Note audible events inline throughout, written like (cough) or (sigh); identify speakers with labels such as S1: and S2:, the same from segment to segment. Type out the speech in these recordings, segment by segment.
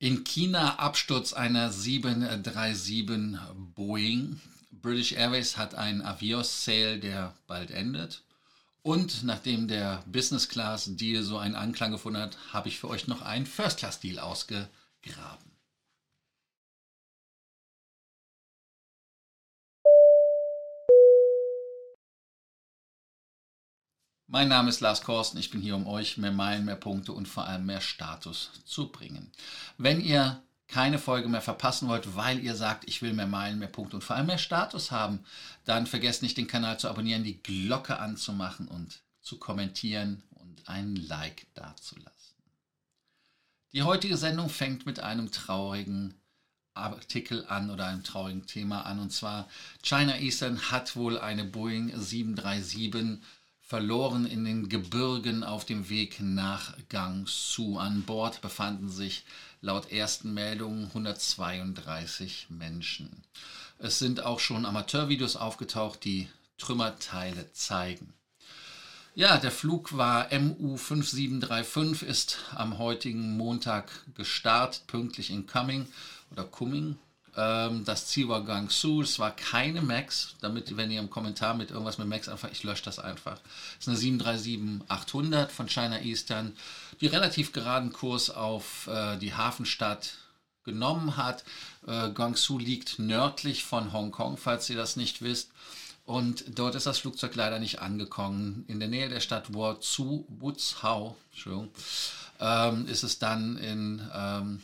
S1: In China Absturz einer 737 Boeing. British Airways hat einen Avios Sale, der bald endet. Und nachdem der Business Class Deal so einen Anklang gefunden hat, habe ich für euch noch einen First Class Deal ausgegraben. Mein Name ist Lars Korsten, ich bin hier, um euch mehr Meilen, mehr Punkte und vor allem mehr Status zu bringen. Wenn ihr keine Folge mehr verpassen wollt, weil ihr sagt, ich will mehr Meilen, mehr Punkte und vor allem mehr Status haben, dann vergesst nicht, den Kanal zu abonnieren, die Glocke anzumachen und zu kommentieren und einen Like dazulassen. Die heutige Sendung fängt mit einem traurigen Artikel an oder einem traurigen Thema an. Und zwar China Eastern hat wohl eine Boeing 737 verloren in den Gebirgen auf dem Weg nach Gangsu. An Bord befanden sich laut ersten Meldungen 132 Menschen. Es sind auch schon Amateurvideos aufgetaucht, die Trümmerteile zeigen. Ja, der Flug war MU5735, ist am heutigen Montag gestartet, pünktlich in Cumming oder Cumming, ähm, das Ziel war Gangsu, es war keine Max, damit, wenn ihr im Kommentar mit irgendwas mit Max anfangt, ich lösche das einfach. Es ist eine 737-800 von China Eastern, die relativ geraden Kurs auf äh, die Hafenstadt genommen hat. Äh, Guangzhou liegt nördlich von Hongkong, falls ihr das nicht wisst. Und dort ist das Flugzeug leider nicht angekommen. In der Nähe der Stadt Wuzhou, ähm, ist es dann in ähm,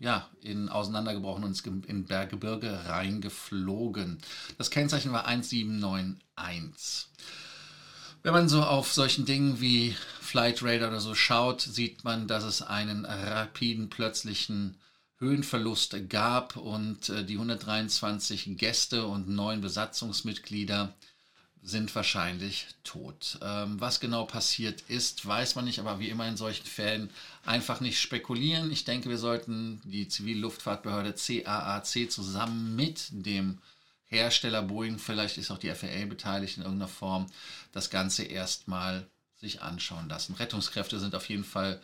S1: ja, in auseinandergebrochen und in Berggebirge reingeflogen. Das Kennzeichen war 1791. Wenn man so auf solchen Dingen wie Flight Radar oder so schaut, sieht man, dass es einen rapiden, plötzlichen Höhenverlust gab und äh, die 123 Gäste und neun Besatzungsmitglieder sind wahrscheinlich tot. Ähm, was genau passiert ist, weiß man nicht, aber wie immer in solchen Fällen einfach nicht spekulieren. Ich denke, wir sollten die Zivilluftfahrtbehörde CAAC zusammen mit dem Hersteller Boeing, vielleicht ist auch die FAA beteiligt in irgendeiner Form, das Ganze erstmal sich anschauen lassen. Rettungskräfte sind auf jeden Fall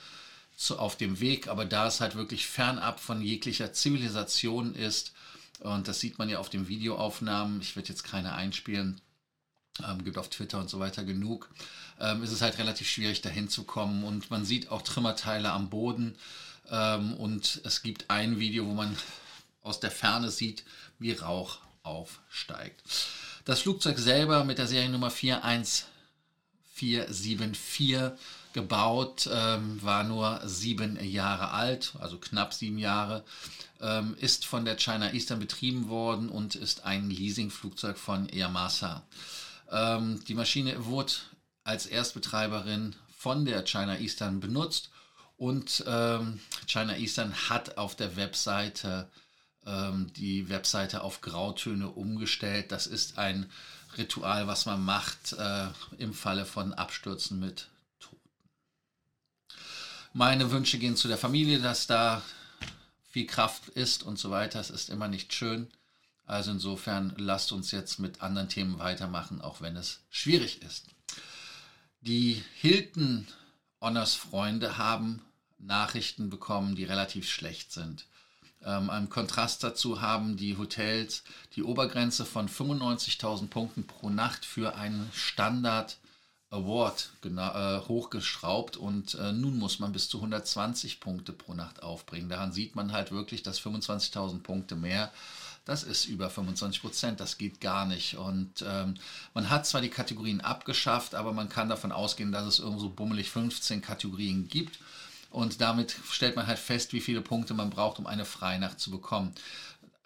S1: zu, auf dem Weg, aber da es halt wirklich fernab von jeglicher Zivilisation ist, und das sieht man ja auf den Videoaufnahmen, ich werde jetzt keine einspielen, ähm, gibt auf Twitter und so weiter genug, ähm, ist es halt relativ schwierig dahin zu kommen und man sieht auch Trümmerteile am Boden ähm, und es gibt ein Video, wo man aus der Ferne sieht, wie Rauch aufsteigt. Das Flugzeug selber mit der Seriennummer 41474 gebaut, ähm, war nur sieben Jahre alt, also knapp sieben Jahre, ähm, ist von der China Eastern betrieben worden und ist ein Leasingflugzeug von Yamasa. Ähm, die Maschine wurde als Erstbetreiberin von der China Eastern benutzt und ähm, China Eastern hat auf der Webseite ähm, die Webseite auf Grautöne umgestellt. Das ist ein Ritual, was man macht äh, im Falle von Abstürzen mit Toten. Meine Wünsche gehen zu der Familie, dass da viel Kraft ist und so weiter. Es ist immer nicht schön. Also insofern lasst uns jetzt mit anderen Themen weitermachen, auch wenn es schwierig ist. Die Hilton Honors Freunde haben Nachrichten bekommen, die relativ schlecht sind. Ähm, Im Kontrast dazu haben die Hotels die Obergrenze von 95.000 Punkten pro Nacht für einen Standard Award äh, hochgeschraubt und äh, nun muss man bis zu 120 Punkte pro Nacht aufbringen. Daran sieht man halt wirklich, dass 25.000 Punkte mehr das ist über 25 Prozent, das geht gar nicht. Und ähm, man hat zwar die Kategorien abgeschafft, aber man kann davon ausgehen, dass es irgendwo bummelig 15 Kategorien gibt. Und damit stellt man halt fest, wie viele Punkte man braucht, um eine Freinacht zu bekommen.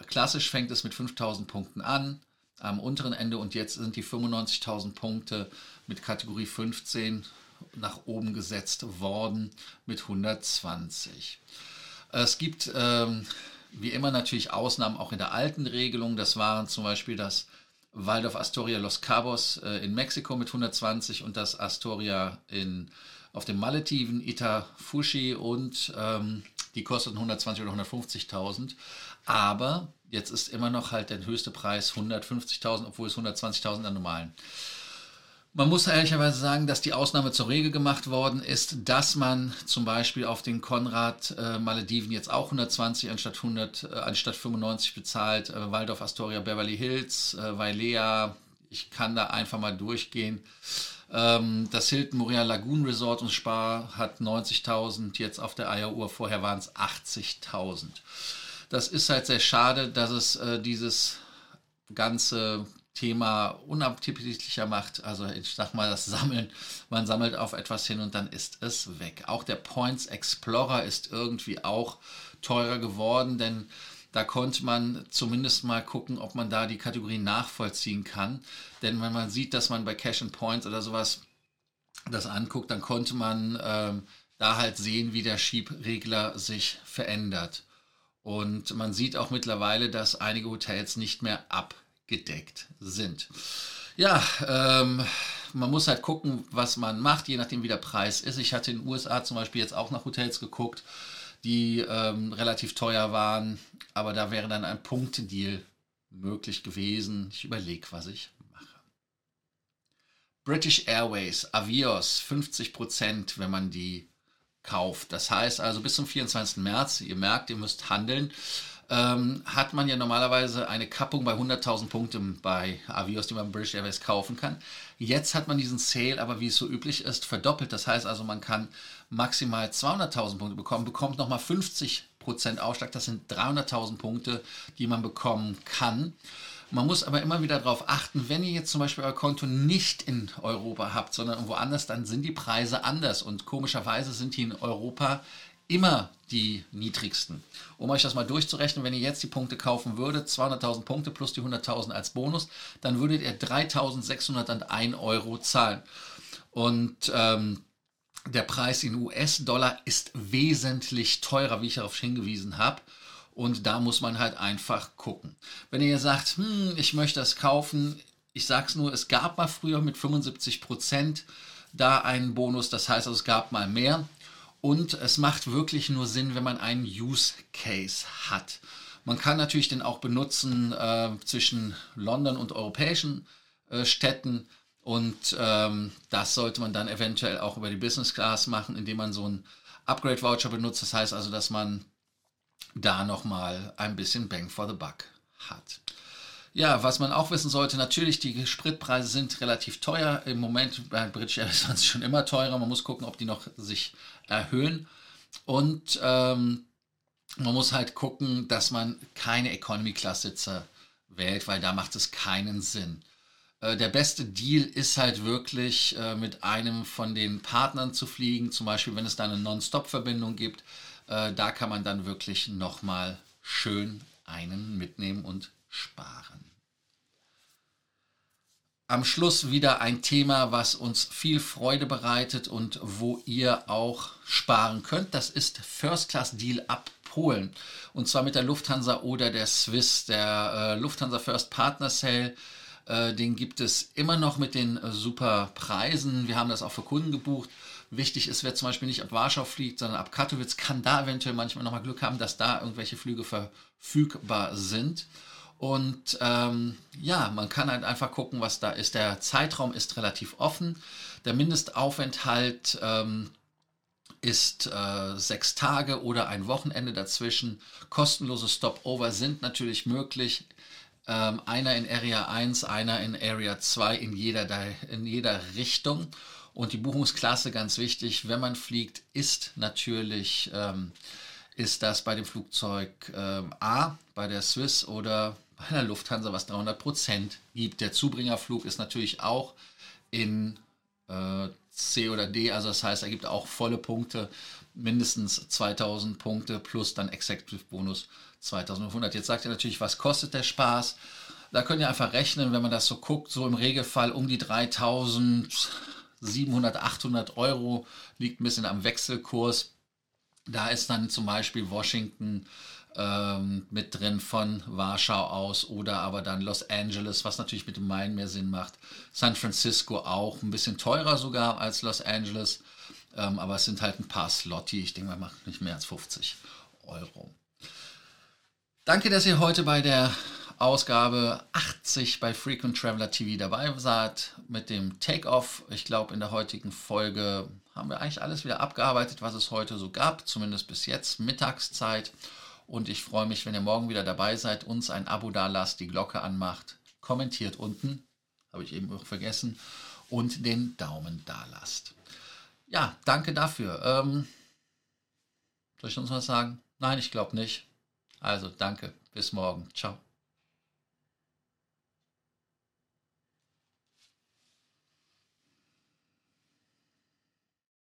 S1: Klassisch fängt es mit 5000 Punkten an, am unteren Ende und jetzt sind die 95.000 Punkte mit Kategorie 15 nach oben gesetzt worden mit 120. Es gibt ähm, wie immer natürlich Ausnahmen auch in der alten Regelung. Das waren zum Beispiel das Waldorf Astoria Los Cabos äh, in Mexiko mit 120 und das Astoria in, auf den Malediven, Itafushi und ähm, die kosteten 120 oder 150.000. Aber jetzt ist immer noch halt der höchste Preis 150.000, obwohl es 120.000 an normalen. Man muss ehrlicherweise sagen, dass die Ausnahme zur Regel gemacht worden ist, dass man zum Beispiel auf den Konrad äh, Malediven jetzt auch 120 anstatt 100, äh, anstatt 95 bezahlt, äh, Waldorf Astoria Beverly Hills, äh, Vailea, ich kann da einfach mal durchgehen. Ähm, das Hilton Moria Lagoon Resort und Spa hat 90.000 jetzt auf der Eieruhr, vorher waren es 80.000. Das ist halt sehr schade, dass es äh, dieses ganze Thema unappetitlicher macht. Also ich sag mal, das Sammeln, man sammelt auf etwas hin und dann ist es weg. Auch der Points Explorer ist irgendwie auch teurer geworden, denn da konnte man zumindest mal gucken, ob man da die Kategorien nachvollziehen kann. Denn wenn man sieht, dass man bei Cash and Points oder sowas das anguckt, dann konnte man ähm, da halt sehen, wie der Schiebregler sich verändert. Und man sieht auch mittlerweile, dass einige Hotels nicht mehr ab gedeckt sind. Ja, ähm, man muss halt gucken, was man macht, je nachdem, wie der Preis ist. Ich hatte in den USA zum Beispiel jetzt auch nach Hotels geguckt, die ähm, relativ teuer waren, aber da wäre dann ein Punktedeal möglich gewesen. Ich überlege, was ich mache. British Airways, Avios, 50 Prozent, wenn man die kauft. Das heißt also bis zum 24. März, ihr merkt, ihr müsst handeln ähm, hat man ja normalerweise eine Kappung bei 100.000 Punkten bei Avios, die man British Airways kaufen kann. Jetzt hat man diesen Sale, aber wie es so üblich ist, verdoppelt. Das heißt also, man kann maximal 200.000 Punkte bekommen, bekommt nochmal 50% Aufschlag. Das sind 300.000 Punkte, die man bekommen kann. Man muss aber immer wieder darauf achten, wenn ihr jetzt zum Beispiel euer Konto nicht in Europa habt, sondern irgendwo anders, dann sind die Preise anders. Und komischerweise sind die in Europa immer die niedrigsten. Um euch das mal durchzurechnen, wenn ihr jetzt die Punkte kaufen würdet, 200.000 Punkte plus die 100.000 als Bonus, dann würdet ihr 3.601 Euro zahlen. Und ähm, der Preis in US-Dollar ist wesentlich teurer, wie ich darauf hingewiesen habe. Und da muss man halt einfach gucken. Wenn ihr sagt, hm, ich möchte das kaufen, ich sage es nur, es gab mal früher mit 75 Prozent da einen Bonus, das heißt, also es gab mal mehr. Und es macht wirklich nur Sinn, wenn man einen Use Case hat. Man kann natürlich den auch benutzen äh, zwischen London und europäischen äh, Städten. Und ähm, das sollte man dann eventuell auch über die Business Class machen, indem man so einen Upgrade Voucher benutzt. Das heißt also, dass man da nochmal ein bisschen Bang for the Buck hat. Ja, was man auch wissen sollte, natürlich, die Spritpreise sind relativ teuer. Im Moment bei British Airways (laughs) waren sie schon immer teurer. Man muss gucken, ob die noch sich erhöhen. Und ähm, man muss halt gucken, dass man keine Economy-Class-Sitze wählt, weil da macht es keinen Sinn. Äh, der beste Deal ist halt wirklich äh, mit einem von den Partnern zu fliegen, zum Beispiel wenn es da eine Non-Stop-Verbindung gibt. Äh, da kann man dann wirklich nochmal schön einen mitnehmen und sparen. Am Schluss wieder ein Thema, was uns viel Freude bereitet und wo ihr auch sparen könnt. Das ist First Class Deal ab Polen. Und zwar mit der Lufthansa oder der Swiss. Der äh, Lufthansa First Partner Sale, äh, den gibt es immer noch mit den äh, super Preisen. Wir haben das auch für Kunden gebucht. Wichtig ist, wer zum Beispiel nicht ab Warschau fliegt, sondern ab Katowice, kann da eventuell manchmal nochmal Glück haben, dass da irgendwelche Flüge verfügbar sind. Und ähm, ja, man kann halt einfach gucken, was da ist. Der Zeitraum ist relativ offen. Der Mindestaufenthalt ähm, ist äh, sechs Tage oder ein Wochenende dazwischen. Kostenlose Stopover sind natürlich möglich. Ähm, einer in Area 1, einer in Area 2 in jeder, in jeder Richtung. Und die Buchungsklasse, ganz wichtig, wenn man fliegt, ist natürlich, ähm, ist das bei dem Flugzeug ähm, A, bei der Swiss oder bei der Lufthansa, was 300 Prozent gibt. Der Zubringerflug ist natürlich auch in äh, C oder D, also das heißt, er gibt auch volle Punkte, mindestens 2000 Punkte plus dann Executive Bonus 2500. Jetzt sagt ihr natürlich, was kostet der Spaß? Da könnt ihr einfach rechnen, wenn man das so guckt, so im Regelfall um die 3700, 800 Euro, liegt ein bisschen am Wechselkurs. Da ist dann zum Beispiel Washington ähm, mit drin von Warschau aus oder aber dann Los Angeles, was natürlich mit dem Main mehr Sinn macht. San Francisco auch, ein bisschen teurer sogar als Los Angeles, ähm, aber es sind halt ein paar Slotti. Ich denke, man macht nicht mehr als 50 Euro. Danke, dass ihr heute bei der Ausgabe 80 bei Frequent Traveler TV dabei seid mit dem Take-Off. Ich glaube, in der heutigen Folge haben wir eigentlich alles wieder abgearbeitet, was es heute so gab, zumindest bis jetzt, Mittagszeit. Und ich freue mich, wenn ihr morgen wieder dabei seid, uns ein Abo da lasst, die Glocke anmacht, kommentiert unten, habe ich eben auch vergessen, und den Daumen da lasst. Ja, danke dafür. Ähm, soll ich uns was sagen? Nein, ich glaube nicht. Also danke. Bis morgen. Ciao.